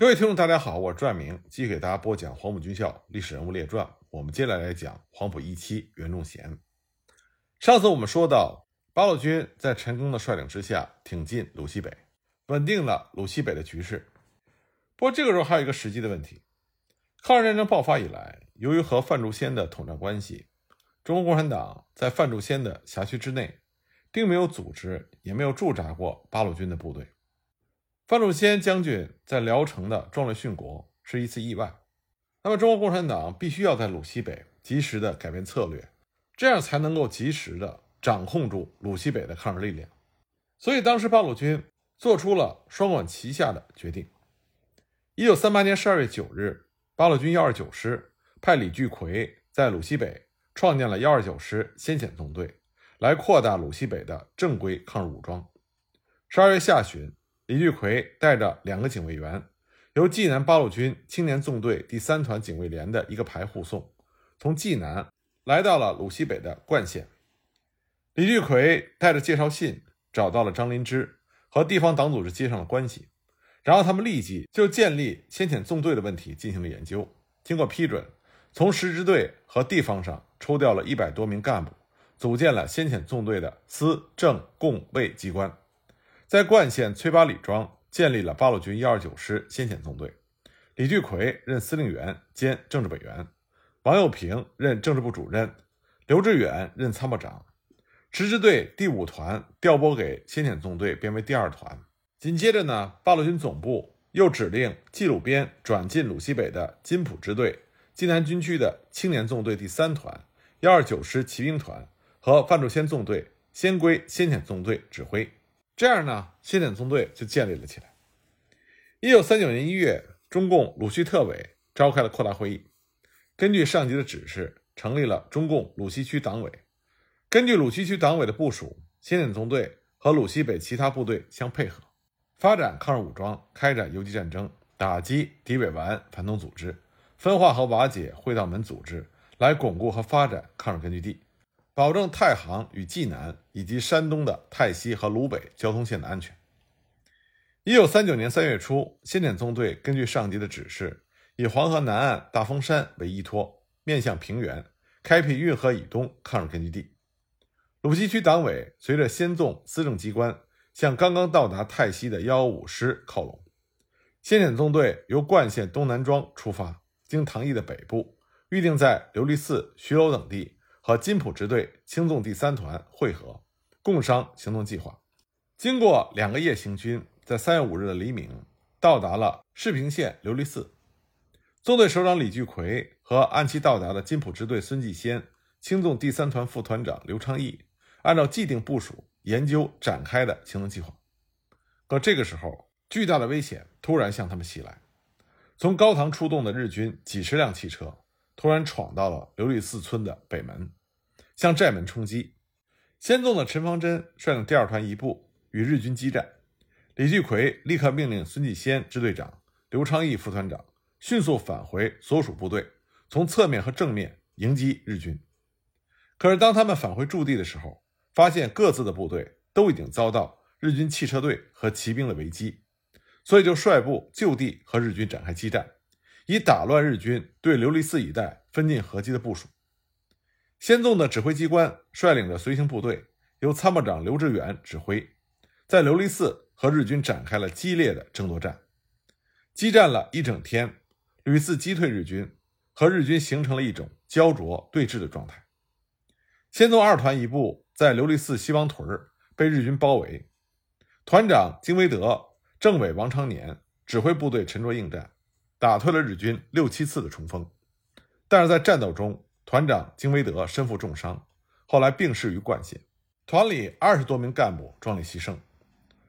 各位听众，大家好，我是拽明，继续给大家播讲《黄埔军校历史人物列传》。我们接下来来讲黄埔一期袁仲贤。上次我们说到，八路军在陈赓的率领之下挺进鲁西北，稳定了鲁西北的局势。不过这个时候还有一个实际的问题：抗日战争爆发以来，由于和范仲先的统战关系，中国共产党在范仲先的辖区之内，并没有组织，也没有驻扎过八路军的部队。范仲先将军在聊城的壮烈殉国是一次意外，那么中国共产党必须要在鲁西北及时的改变策略，这样才能够及时的掌控住鲁西北的抗日力量。所以当时八路军做出了双管齐下的决定。一九三八年十二月九日，八路军幺二九师派李聚奎在鲁西北创建了幺二九师先遣纵队，来扩大鲁西北的正规抗日武装。十二月下旬。李聚奎带着两个警卫员，由济南八路军青年纵队第三团警卫连的一个排护送，从济南来到了鲁西北的灌县。李聚奎带着介绍信找到了张灵芝，和地方党组织接上了关系，然后他们立即就建立先遣纵队的问题进行了研究。经过批准，从十支队和地方上抽调了一百多名干部，组建了先遣纵队的司政共卫机关。在灌县崔八里庄建立了八路军幺二九师先遣纵队，李聚奎任司令员兼政治委员，王友平任政治部主任，刘志远任参谋长。十支队第五团调拨给先遣纵队编为第二团。紧接着呢，八路军总部又指令冀鲁边转进鲁西北的金浦支队、济南军区的青年纵队第三团、幺二九师骑兵团和范仲先纵队，先归先遣纵队指挥。这样呢，先遣纵队就建立了起来。一九三九年一月，中共鲁西特委召开了扩大会议，根据上级的指示，成立了中共鲁西区党委。根据鲁西区党委的部署，先遣纵队和鲁西北其他部队相配合，发展抗日武装，开展游击战争，打击敌伪顽反动组织，分化和瓦解会道门组织，来巩固和发展抗日根据地。保证太行与济南以及山东的泰西和鲁北交通线的安全。一九三九年三月初，先遣纵队根据上级的指示，以黄河南岸大峰山为依托，面向平原，开辟运河以东抗日根据地。鲁西区党委随着先纵司政机关向刚刚到达泰西的幺五师靠拢。先遣纵队由灌县东南庄出发，经唐邑的北部，预定在琉璃寺、徐楼等地。和金浦支队青纵第三团会合，共商行动计划。经过两个夜行军，在三月五日的黎明，到达了世平县琉璃寺。纵队首长李聚奎和按期到达的金浦支队孙继先、青纵第三团副团长刘昌义，按照既定部署研究展开的行动计划。可这个时候，巨大的危险突然向他们袭来。从高唐出动的日军几十辆汽车。突然闯到了琉璃寺村的北门，向寨门冲击。先纵的陈方珍率领第二团一部与日军激战。李聚奎立刻命令孙继先支队长、刘昌义副团长迅速返回所属部队，从侧面和正面迎击日军。可是当他们返回驻地的时候，发现各自的部队都已经遭到日军汽车队和骑兵的围击，所以就率部就地和日军展开激战。以打乱日军对琉璃寺一带分进合击的部署。先纵的指挥机关率领着随行部队，由参谋长刘志远指挥，在琉璃寺和日军展开了激烈的争夺战。激战了一整天，屡次击退日军，和日军形成了一种焦灼对峙的状态。先纵二团一部在琉璃寺西王屯被日军包围，团长金维德、政委王长年指挥部队沉着应战。打退了日军六七次的冲锋，但是在战斗中，团长金维德身负重伤，后来病逝于灌县。团里二十多名干部壮烈牺牲。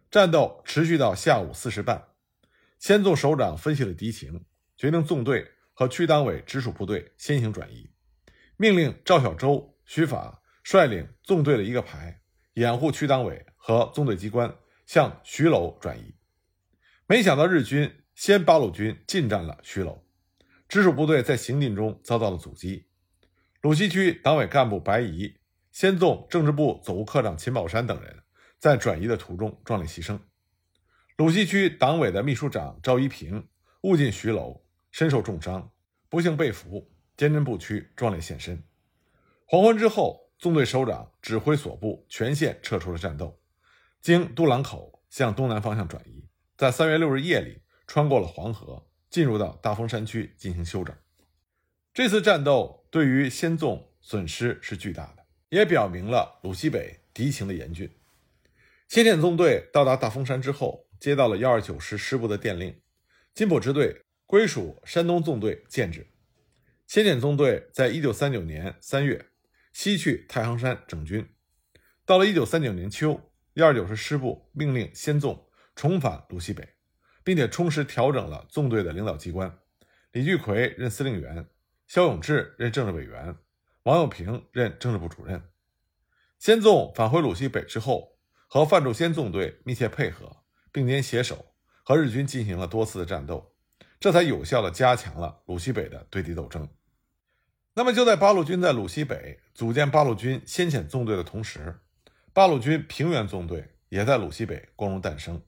战斗持续到下午四时半，先纵首长分析了敌情，决定纵队和区党委直属部队先行转移，命令赵小舟、徐法率领纵队的一个排，掩护区党委和纵队机关向徐楼转移。没想到日军。先八路军进占了徐楼，直属部队在行进中遭到了阻击。鲁西区党委干部白仪、先纵政治部总务科长秦宝山等人在转移的途中壮烈牺牲。鲁西区党委的秘书长赵一平、误进徐楼，身受重伤，不幸被俘，坚贞不屈，壮烈献身。黄昏之后，纵队首长指挥所部全线撤出了战斗，经杜朗口向东南方向转移，在三月六日夜里穿过了黄河，进入到大峰山区进行休整。这次战斗对于先纵损失是巨大的，也表明了鲁西北敌情的严峻。先遣纵队到达大峰山之后，接到了幺二九师师部的电令。金浦支队归属山东纵队建制，先遣纵队在一九三九年三月西去太行山整军。到了一九三九年秋，幺二九师师部命令先纵重返鲁西北，并且充实调整了纵队的领导机关。李聚奎任司令员，肖永志任政治委员，王友平任政治部主任。先纵返回鲁西北之后，和范仲先纵队密切配合，并肩携手。和日军进行了多次的战斗，这才有效地加强了鲁西北的对敌斗争。那么，就在八路军在鲁西北组建八路军先遣纵队的同时，八路军平原纵队也在鲁西北光荣诞生。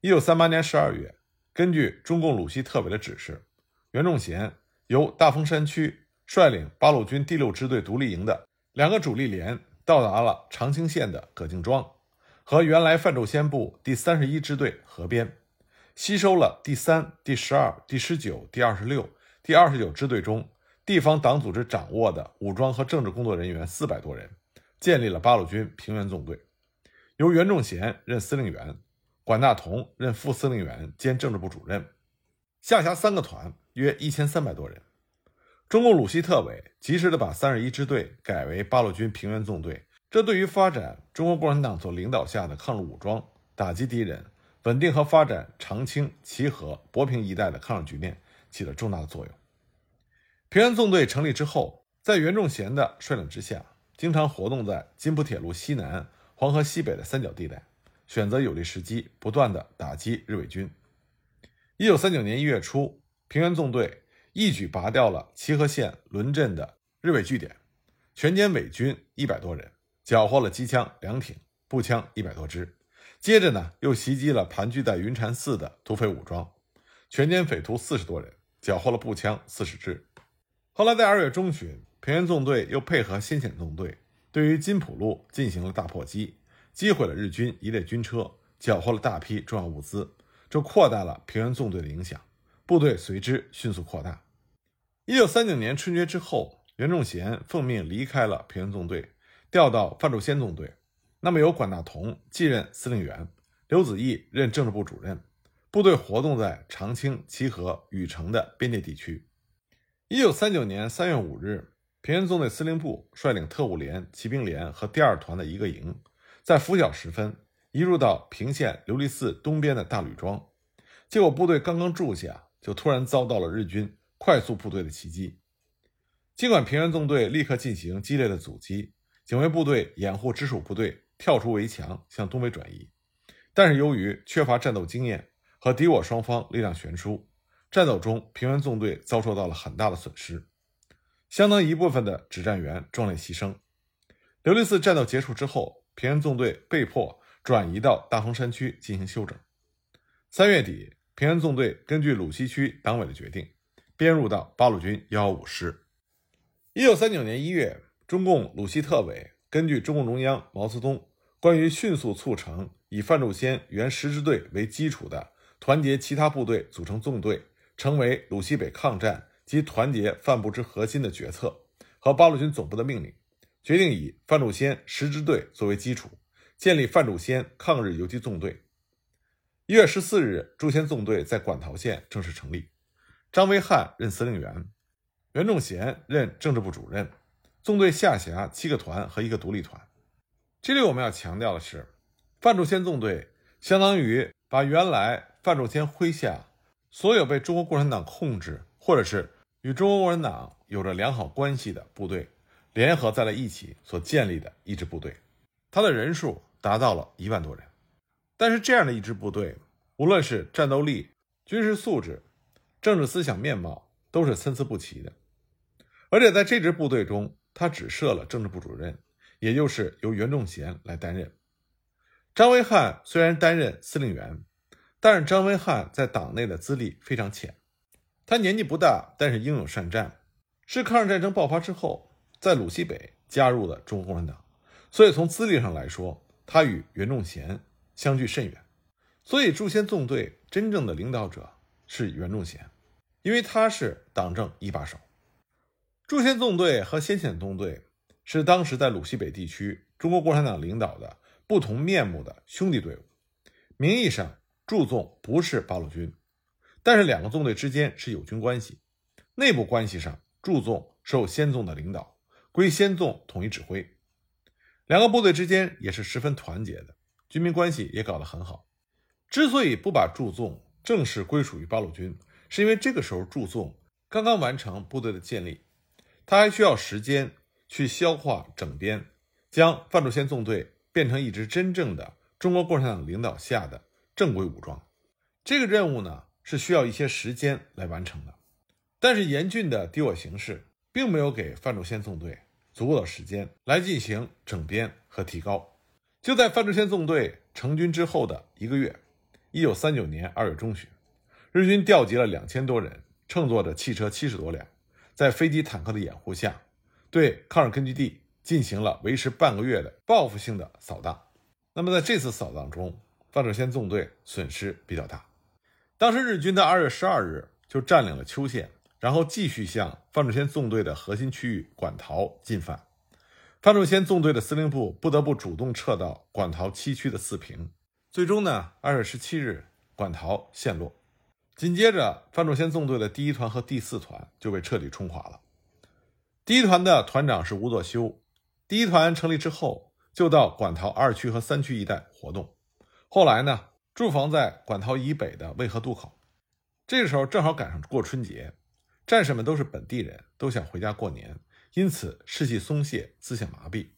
一九三八年十二月，根据中共鲁西特委的指示，袁仲贤由大峰山区率领八路军第六支队独立营的两个主力连到达了长清县的葛敬庄，和原来范仲先部第三十一支队合编。吸收了第三、第十二、第十九、第二十六、第二十九支队中地方党组织掌握的武装和政治工作人员四百多人，建立了八路军平原纵队，由袁仲贤任司令员，管大同任副司令员兼政治部主任，下辖三个团，约一千三百多人。中共鲁西特委及时的把三十一支队改为八路军平原纵队，这对于发展中国共产党所领导下的抗日武装，打击敌人。稳定和发展长清、齐河、博平一带的抗日局面起了重大的作用。平原纵队成立之后，在袁仲贤的率领之下，经常活动在津浦铁路西南、黄河西北的三角地带，选择有利时机，不断的打击日伪军。一九三九年一月初，平原纵队一举拔掉了齐河县轮镇的日伪据点，全歼伪军一百多人，缴获了机枪两挺、步枪一百多支。接着呢，又袭击了盘踞在云禅寺的土匪武装，全歼匪徒四十多人，缴获了步枪四十支。后来在二月中旬，平原纵队又配合先遣纵队，对于金浦路进行了大破击，击毁了日军一列军车，缴获了大批重要物资，这扩大了平原纵队的影响，部队随之迅速扩大。一九三九年春节之后，袁仲贤奉命离开了平原纵队，调到范仲先纵队。那么由管大同继任司令员，刘子毅任政治部主任，部队活动在长清、齐河、禹城的边界地区。一九三九年三月五日，平原纵队司令部率领特务连、骑兵连和第二团的一个营，在拂晓时分移入到平县琉璃寺东边的大吕庄。结果部队刚刚住下，就突然遭到了日军快速部队的袭击。尽管平原纵队立刻进行激烈的阻击，警卫部队掩护直属部队。跳出围墙向东北转移，但是由于缺乏战斗经验和敌我双方力量悬殊，战斗中平原纵队遭受到了很大的损失，相当一部分的指战员壮烈牺牲。琉璃寺战斗结束之后，平安纵队被迫转移到大峰山区进行休整。三月底，平安纵队根据鲁西区党委的决定，编入到八路军幺幺五师。一九三九年一月，中共鲁西特委根据中共中央毛泽东。关于迅速促成以范仲先原十支队为基础的团结其他部队组成纵队，成为鲁西北抗战及团结范部之核心的决策和八路军总部的命令，决定以范仲先十支队作为基础，建立范仲先抗日游击纵队。一月十四日，朱仙纵队在馆陶县正式成立，张维汉任司令员，袁仲贤任政治部主任，纵队下辖七个团和一个独立团。这里我们要强调的是，范仲先纵队相当于把原来范仲先麾下所有被中国共产党控制，或者是与中国共产党有着良好关系的部队，联合在了一起所建立的一支部队，他的人数达到了一万多人。但是这样的一支部队，无论是战斗力、军事素质、政治思想面貌，都是参差不齐的。而且在这支部队中，他只设了政治部主任。也就是由袁仲贤来担任。张维汉虽然担任司令员，但是张维汉在党内的资历非常浅，他年纪不大，但是英勇善战，是抗日战争爆发之后在鲁西北加入了中国共产党，所以从资历上来说，他与袁仲贤相距甚远。所以驻先纵队真正的领导者是袁仲贤，因为他是党政一把手。驻先纵队和先遣纵队是当时在鲁西北地区中国共产党领导的不同面目的兄弟队伍。名义上，驻纵不是八路军，但是两个纵队之间是友军关系。内部关系上，驻纵受先纵的领导，归先纵统一指挥。两个部队之间也是十分团结的，军民关系也搞得很好。之所以不把驻纵正式归属于八路军，是因为这个时候驻纵刚刚完成部队的建立，他还需要时间去消化整编，将范仲先纵队变成一支真正的中国共产党领导下的正规武装。这个任务呢是需要一些时间来完成的。但是严峻的敌我形势并没有给范仲先纵队足够的时间来进行整编和提高。就在范仲先纵队成军之后的一个月。一九三九年二月中旬，日军调集了两千多人，乘坐着汽车七十多辆，在飞机、坦克的掩护下，对抗日根据地进行了维持半个月的报复性的扫荡。那么，在这次扫荡中，范仲先纵队损失比较大。当时日军在二月十二日就占领了邱县，然后继续向范仲淹纵队的核心区域馆陶进犯。范仲淹纵队的司令部不得不主动撤到馆陶七区的四平。最终呢，二月十七日，馆陶陷落。紧接着，范仲淹纵队的第一团和第四团就被彻底冲垮了。第一团的团长是吴作修。第一团成立之后，就到馆陶二区和三区一带活动。后来呢，驻防在馆陶以北的渭河渡口。这个时候正好赶上过春节，战士们都是本地人，都想回家过年，因此士气松懈，思想麻痹。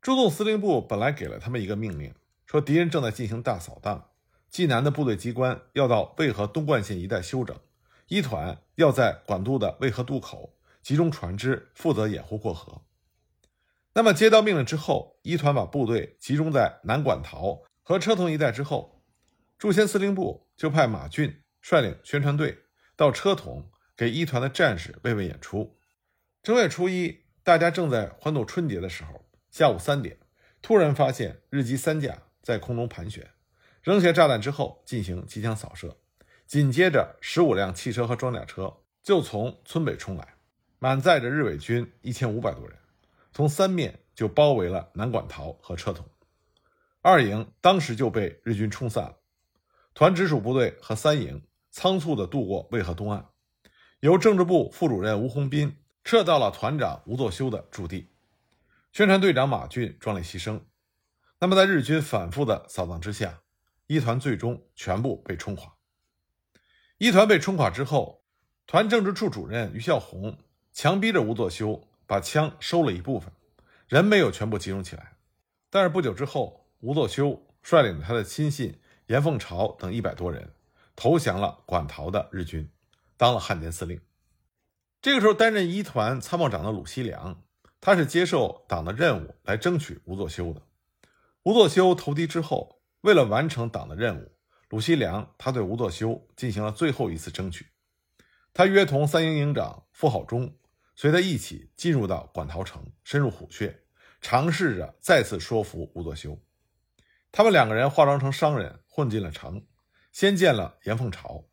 驻纵司令部本来给了他们一个命令。说敌人正在进行大扫荡，冀南的部队机关要到渭河东灌县一带休整，一团要在管渡的渭河渡口集中船只，负责掩护过河。那么接到命令之后，一团把部队集中在南管陶和车同一带之后，驻先司令部就派马俊率领宣传队到车同给一团的战士慰问演出。正月初一，大家正在欢度春节的时候，下午三点，突然发现日机三架。在空中盘旋，扔下炸弹之后进行机枪扫射，紧接着十五辆汽车和装甲车就从村北冲来，满载着日伪军一千五百多人，从三面就包围了南管陶和车桶。二营当时就被日军冲散了，团直属部队和三营仓促地渡过渭河东岸，由政治部副主任吴洪斌撤到了团长吴作修的驻地，宣传队长马俊壮烈牺牲。那么，在日军反复的扫荡之下，一团最终全部被冲垮。一团被冲垮之后，团政治处主任于孝宏强逼着吴作修把枪收了一部分，人没有全部集中起来。但是不久之后，吴作修率领他的亲信严凤朝等一百多人投降了馆陶的日军，当了汉奸司令。这个时候，担任一团参谋长的鲁西良，他是接受党的任务来争取吴作修的。吴作修投敌之后，为了完成党的任务，鲁西良他对吴作修进行了最后一次争取。他约同三营营长傅好忠随他一起进入到馆陶城，深入虎穴，尝试着再次说服吴作修。他们两个人化妆成商人，混进了城，先见了严凤朝。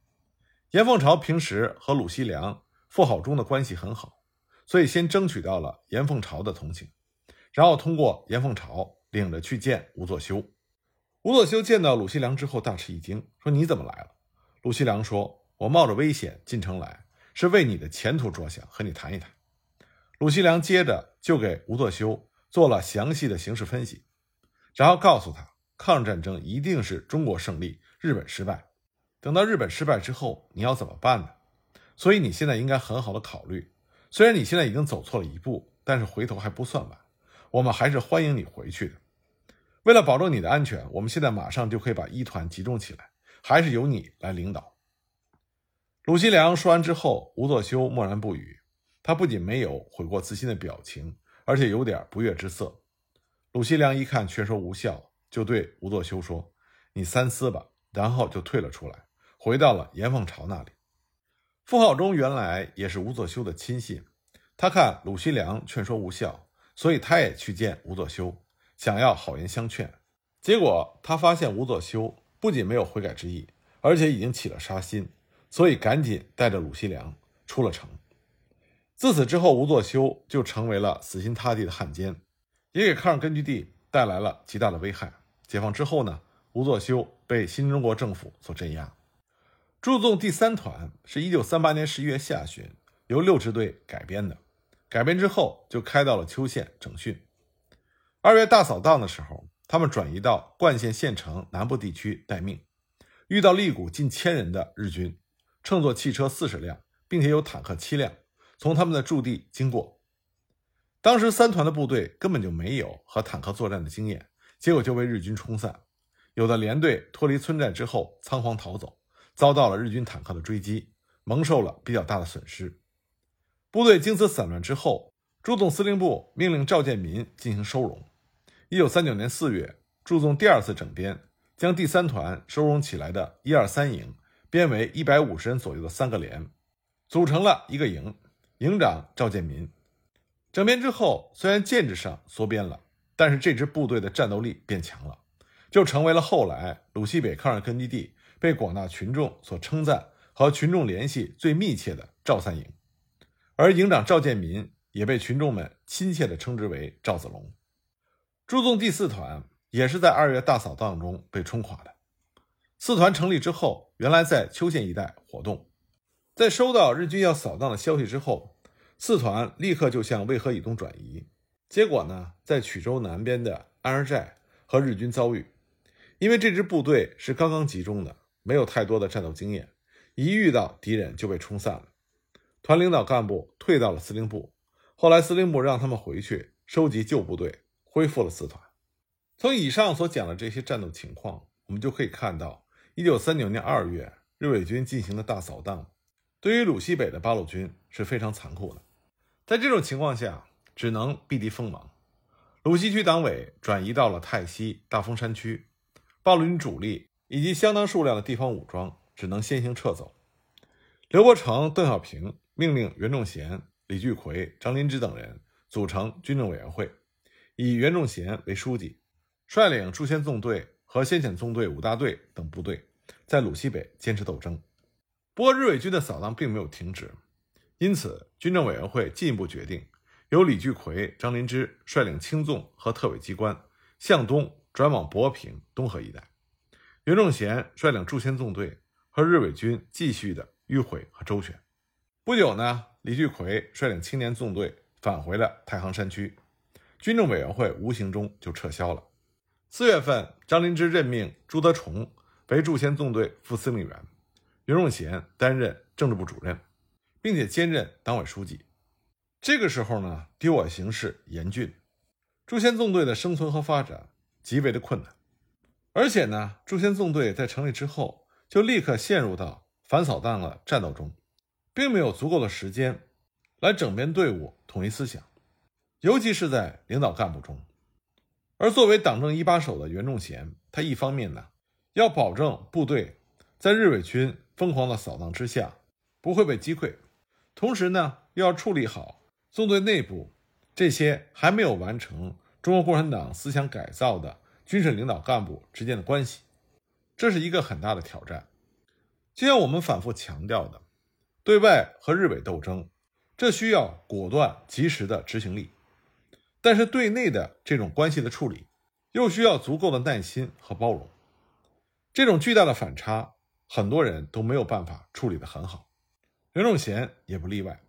严凤朝平时和鲁西良、傅好忠的关系很好，所以先争取到了严凤朝的同情，然后通过严凤朝。领着去见吴作修，吴作修见到鲁西良之后大吃一惊，说：“你怎么来了？”鲁西良说：“我冒着危险进城来，是为你的前途着想，和你谈一谈。”鲁西良接着就给吴作修做了详细的形势分析，然后告诉他，抗日战争一定是中国胜利，日本失败。等到日本失败之后，你要怎么办呢？所以你现在应该很好的考虑。虽然你现在已经走错了一步，但是回头还不算晚，我们还是欢迎你回去的。为了保证你的安全，我们现在马上就可以把一团集中起来，还是由你来领导。鲁西良说完之后，吴作修默然不语。他不仅没有悔过自新的表情，而且有点不悦之色。鲁西良一看劝说无效，就对吴作修说：“你三思吧，然后就退了出来，回到了严凤朝那里。傅浩中原来也是吴作修的亲信，他看鲁西良劝说无效，所以他也去见吴作修，想要好言相劝。结果他发现吴作修不仅没有悔改之意，而且已经起了杀心，所以赶紧带着鲁西良出了城。自此之后，吴作修就成为了死心塌地的汉奸，也给抗日根据地带来了极大的危害。解放之后呢，吴作修被新中国政府所镇压。驻纵第三团是一九三八年十一月下旬由六支队改编的，改编之后就开到了邱县整训。二月大扫荡的时候，他们转移到冠县县城南部地区待命，遇到了一股近千人的日军，乘坐汽车四十辆，并且有坦克七辆。从他们的驻地经过，当时三团的部队根本就没有和坦克作战的经验，结果就被日军冲散。有的连队脱离村寨之后仓皇逃走，遭到了日军坦克的追击，蒙受了比较大的损失。部队经此散乱之后，朱总司令部命令赵建民进行收容。一九三九年四月，朱纵第二次整编，将第三团收容起来的一二三营编为一百五十人左右的三个连，组成了一个营。营长赵建民整编之后，虽然建制上缩编了，但是这支部队的战斗力变强了，就成为了后来鲁西北抗日根据地被广大群众所称赞和群众联系最密切的赵三营。而营长赵建民也被群众们亲切地称之为赵子龙。驻纵第四团也是在二月大扫荡中被冲垮的。四团成立之后，原来在邱县一带活动。在收到日军要扫荡的消息之后，四团立刻就向渭河以东转移。结果呢，在曲周南边的安儿寨和日军遭遇。因为这支部队是刚刚集中的，没有太多的战斗经验，一遇到敌人就被冲散了。团领导干部退到了司令部，后来司令部让他们回去收集旧部队，恢复了四团。从以上所讲的这些战斗情况，我们就可以看到，一九三九年二月日伪军进行的大扫荡。对于鲁西北的八路军是非常残酷的，在这种情况下，只能避敌锋芒。鲁西区党委转移到了泰西、大丰山区，八路军主力以及相当数量的地方武装只能先行撤走。刘伯承、邓小平命令袁仲贤、李聚奎、张林芝等人组成军政委员会，以袁仲贤为书记，率领驻先纵队和先遣纵队五大队等部队，在鲁西北坚持斗争。不过，日伪军的扫荡并没有停止，因此，军政委员会进一步决定，由李聚奎、张灵芝率领轻纵和特委机关向东转往博平、东河一带；袁仲贤率领驻先纵队和日伪军继续的迂回和周旋。不久呢，李聚奎率领青年纵队返回了太行山区，军政委员会无形中就撤销了。四月份，张灵芝任命朱德崇为驻先纵队副司令员。袁仲贤担任政治部主任，并且兼任党委书记。这个时候呢，敌我形势严峻，朱仙纵队的生存和发展极为的困难。而且呢，朱仙纵队在成立之后就立刻陷入到反扫荡的战斗中，并没有足够的时间来整编队伍、统一思想，尤其是在领导干部中。而作为党政一把手的袁仲贤，他一方面呢要保证部队在日伪军。疯狂的扫荡之下，不会被击溃。同时呢，又要处理好纵队内部这些还没有完成中国共产党思想改造的军事领导干部之间的关系，这是一个很大的挑战。就像我们反复强调的，对外和日伪斗争，这需要果断及时的执行力；但是对内的这种关系的处理，又需要足够的耐心和包容。这种巨大的反差。很多人都没有办法处理得很好，袁仲贤也不例外。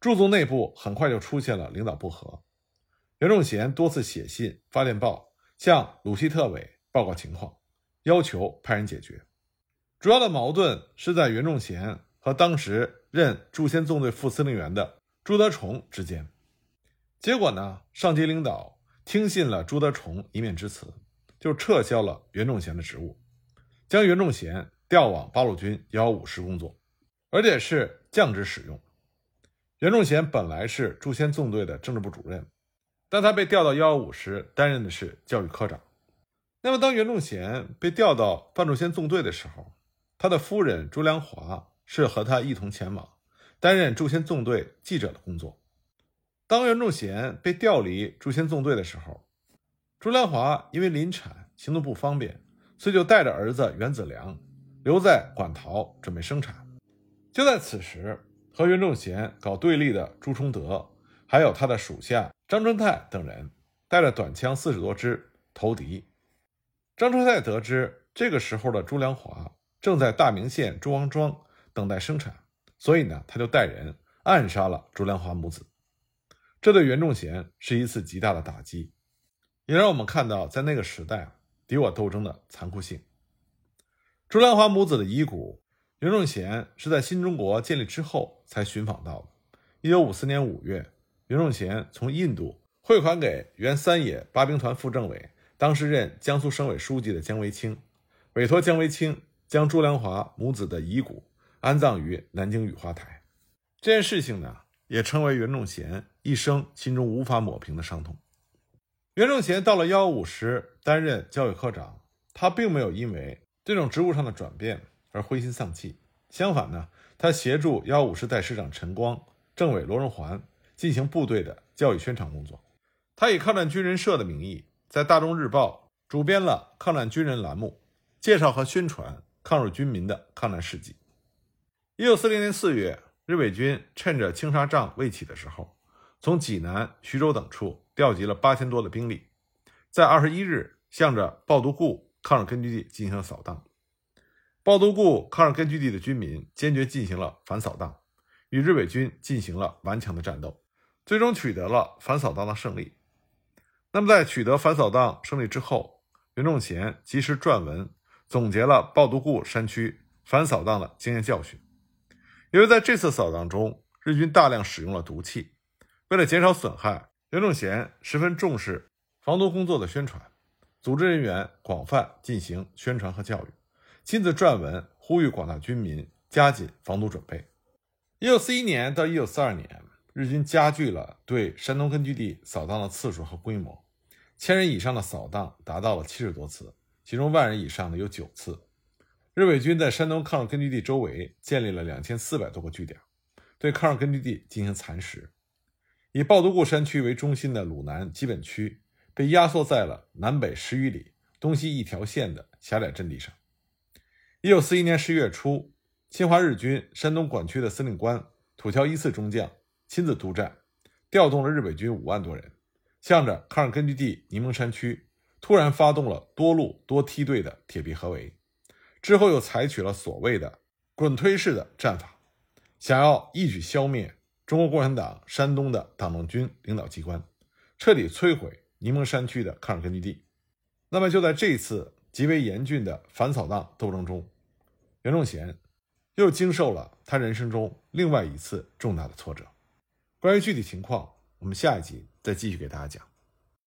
驻纵内部很快就出现了领导不和，袁仲贤多次写信、发电报向鲁西特委报告情况，要求派人解决。主要的矛盾是在袁仲贤和当时任驻先纵队副司令员的朱德崇之间。结果呢，上级领导听信了朱德崇一面之词，就撤销了袁仲贤的职务，将袁仲贤。调往八路军幺幺五师工作，而且是降职使用。袁仲贤本来是驻先纵队的政治部主任，但他被调到幺幺五师担任的是教育科长。那么，当袁仲贤被调到范仲先纵队的时候，他的夫人朱良华是和他一同前往，担任朱仙纵队记者的工作。当袁仲贤被调离朱仙纵队的时候，朱良华因为临产行动不方便，所以就带着儿子袁子良留在馆陶准备生产。就在此时，和袁仲贤搞对立的朱崇德，还有他的属下张春泰等人，带着短枪四十多支投敌。张春泰得知这个时候的朱良华正在大名县朱王庄等待生产，所以呢，他就带人暗杀了朱良华母子。这对袁仲贤是一次极大的打击，也让我们看到在那个时代敌我斗争的残酷性。朱良华母子的遗骨。袁仲贤是在新中国建立之后才寻访到的。一九五四年五月，袁仲贤从印度汇款给原三野八兵团副政委、当时任江苏省委书记的姜维清，委托姜维清将朱良华母子的遗骨安葬于南京雨花台。这件事情呢，也成为袁仲贤一生心中无法抹平的伤痛。袁仲贤到了幺五师担任教育科长，他并没有因为这种职务上的转变。而灰心丧气，相反呢，他协助幺五师代师长陈光、政委罗荣桓进行部队的教育宣传工作。他以抗战军人社的名义，在《大众日报》主编了抗战军人栏目，介绍和宣传抗日军民的抗战事迹。一九四零年四月，日伪军趁着青沙帐未起的时候，从济南、徐州等处调集了八千多的兵力，在二十一日向着抱犊固抗日根据地进行扫荡。抱犊固抗日根据地的军民坚决进行了反扫荡，与日伪军进行了顽强的战斗，最终取得了反扫荡的胜利。那么，在取得反扫荡胜利之后，袁仲贤及时撰文总结了抱犊固山区反扫荡的经验教训。由于在这次扫荡中，日军大量使用了毒气，为了减少损害，袁仲贤十分重视防毒工作的宣传，组织人员广泛进行宣传和教育。亲自撰文呼吁广大军民加紧防毒准备。一九四一年到一九四二年，日军加剧了对山东根据地扫荡的次数和规模，千人以上的扫荡达到了七十多次，其中万人以上的有九次。日伪军在山东抗日根据地周围建立了两千四百多个据点，对抗日根据地进行蚕食。以抱犊固山区为中心的鲁南基本区被压缩在了南北十余里、东西一条线的狭窄阵地上。一九四一年十月初，侵华日军山东管区的司令官土桥一次中将亲自督战，调动了日伪军五万多人，向着抗日根据地沂蒙山区突然发动了多路多梯队的铁壁合围。之后又采取了所谓的滚推式的战法，想要一举消灭中国共产党山东的党政军领导机关，彻底摧毁沂蒙山区的抗日根据地。那么就在这一次。极为严峻的反扫荡斗争中，袁仲贤又经受了他人生中另外一次重大的挫折。关于具体情况，我们下一集再继续给大家讲。